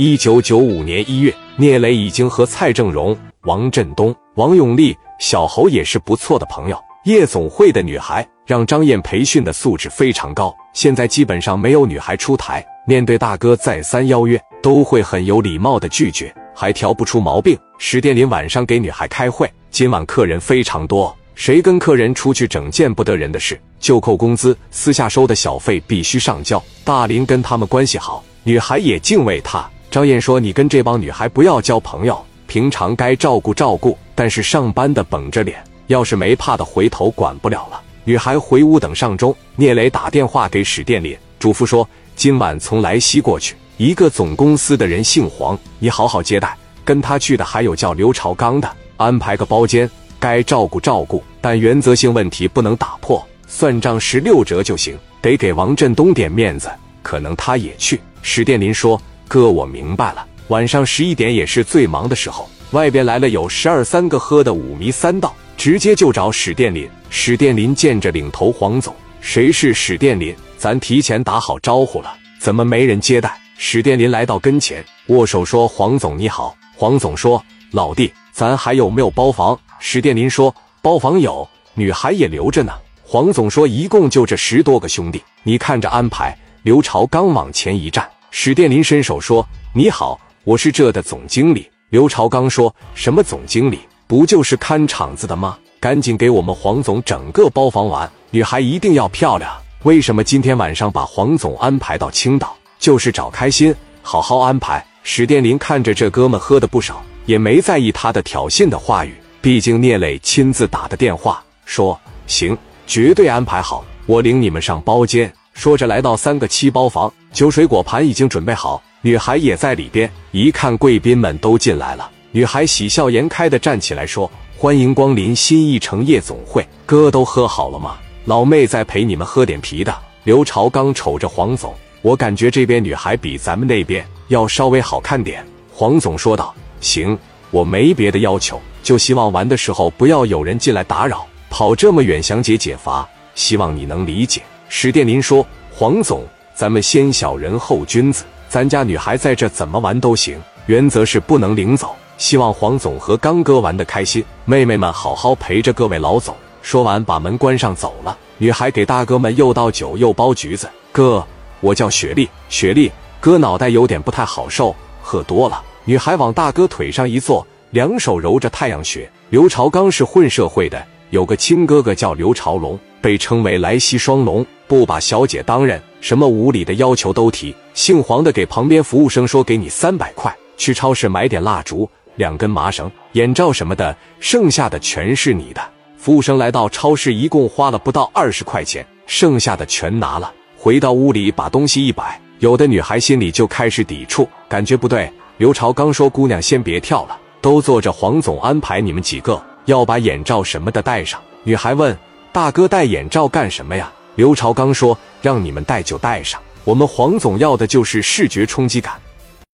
一九九五年一月，聂磊已经和蔡正荣、王振东、王永利、小侯也是不错的朋友。夜总会的女孩让张燕培训的素质非常高，现在基本上没有女孩出台，面对大哥再三邀约，都会很有礼貌的拒绝，还挑不出毛病。史殿林晚上给女孩开会，今晚客人非常多，谁跟客人出去整见不得人的事，就扣工资，私下收的小费必须上交。大林跟他们关系好，女孩也敬畏他。张燕说：“你跟这帮女孩不要交朋友，平常该照顾照顾，但是上班的绷着脸。”要是没怕的，回头管不了了。女孩回屋等上钟。聂磊打电话给史殿林，嘱咐说：“今晚从莱西过去，一个总公司的人姓黄，你好好接待。跟他去的还有叫刘朝刚的，安排个包间，该照顾照顾，但原则性问题不能打破。算账十六折就行，得给王振东点面子，可能他也去。”史殿林说：“哥，我明白了。晚上十一点也是最忙的时候，外边来了有十二三个喝的五迷三道。”直接就找史殿林。史殿林见着领头黄总，谁是史殿林？咱提前打好招呼了，怎么没人接待？史殿林来到跟前，握手说：“黄总你好。”黄总说：“老弟，咱还有没有包房？”史殿林说：“包房有，女孩也留着呢。”黄总说：“一共就这十多个兄弟，你看着安排。”刘朝刚往前一站，史殿林伸手说：“你好，我是这的总经理。”刘朝刚说什么总经理？不就是看场子的吗？赶紧给我们黄总整个包房完，女孩一定要漂亮。为什么今天晚上把黄总安排到青岛？就是找开心，好好安排。史殿林看着这哥们喝的不少，也没在意他的挑衅的话语。毕竟聂磊亲自打的电话，说行，绝对安排好，我领你们上包间。说着来到三个七包房，酒水果盘已经准备好，女孩也在里边。一看贵宾们都进来了。女孩喜笑颜开的站起来说：“欢迎光临新一城夜总会，哥都喝好了吗？老妹再陪你们喝点啤的。”刘朝刚瞅着黄总，我感觉这边女孩比咱们那边要稍微好看点。黄总说道：“行，我没别的要求，就希望玩的时候不要有人进来打扰，跑这么远想解解乏，希望你能理解。”史殿林说：“黄总，咱们先小人后君子，咱家女孩在这怎么玩都行，原则是不能领走。”希望黄总和刚哥玩的开心，妹妹们好好陪着各位老总。说完，把门关上走了。女孩给大哥们又倒酒又剥橘子。哥，我叫雪莉，雪莉哥脑袋有点不太好受，喝多了。女孩往大哥腿上一坐，两手揉着太阳穴。刘朝刚是混社会的，有个亲哥哥叫刘朝龙，被称为莱西双龙，不把小姐当人，什么无理的要求都提。姓黄的给旁边服务生说：“给你三百块，去超市买点蜡烛。”两根麻绳、眼罩什么的，剩下的全是你的。服务生来到超市，一共花了不到二十块钱，剩下的全拿了。回到屋里，把东西一摆，有的女孩心里就开始抵触，感觉不对。刘朝刚说：“姑娘，先别跳了，都坐着，黄总安排你们几个要把眼罩什么的戴上。”女孩问：“大哥，戴眼罩干什么呀？”刘朝刚说：“让你们戴就戴上，我们黄总要的就是视觉冲击感。”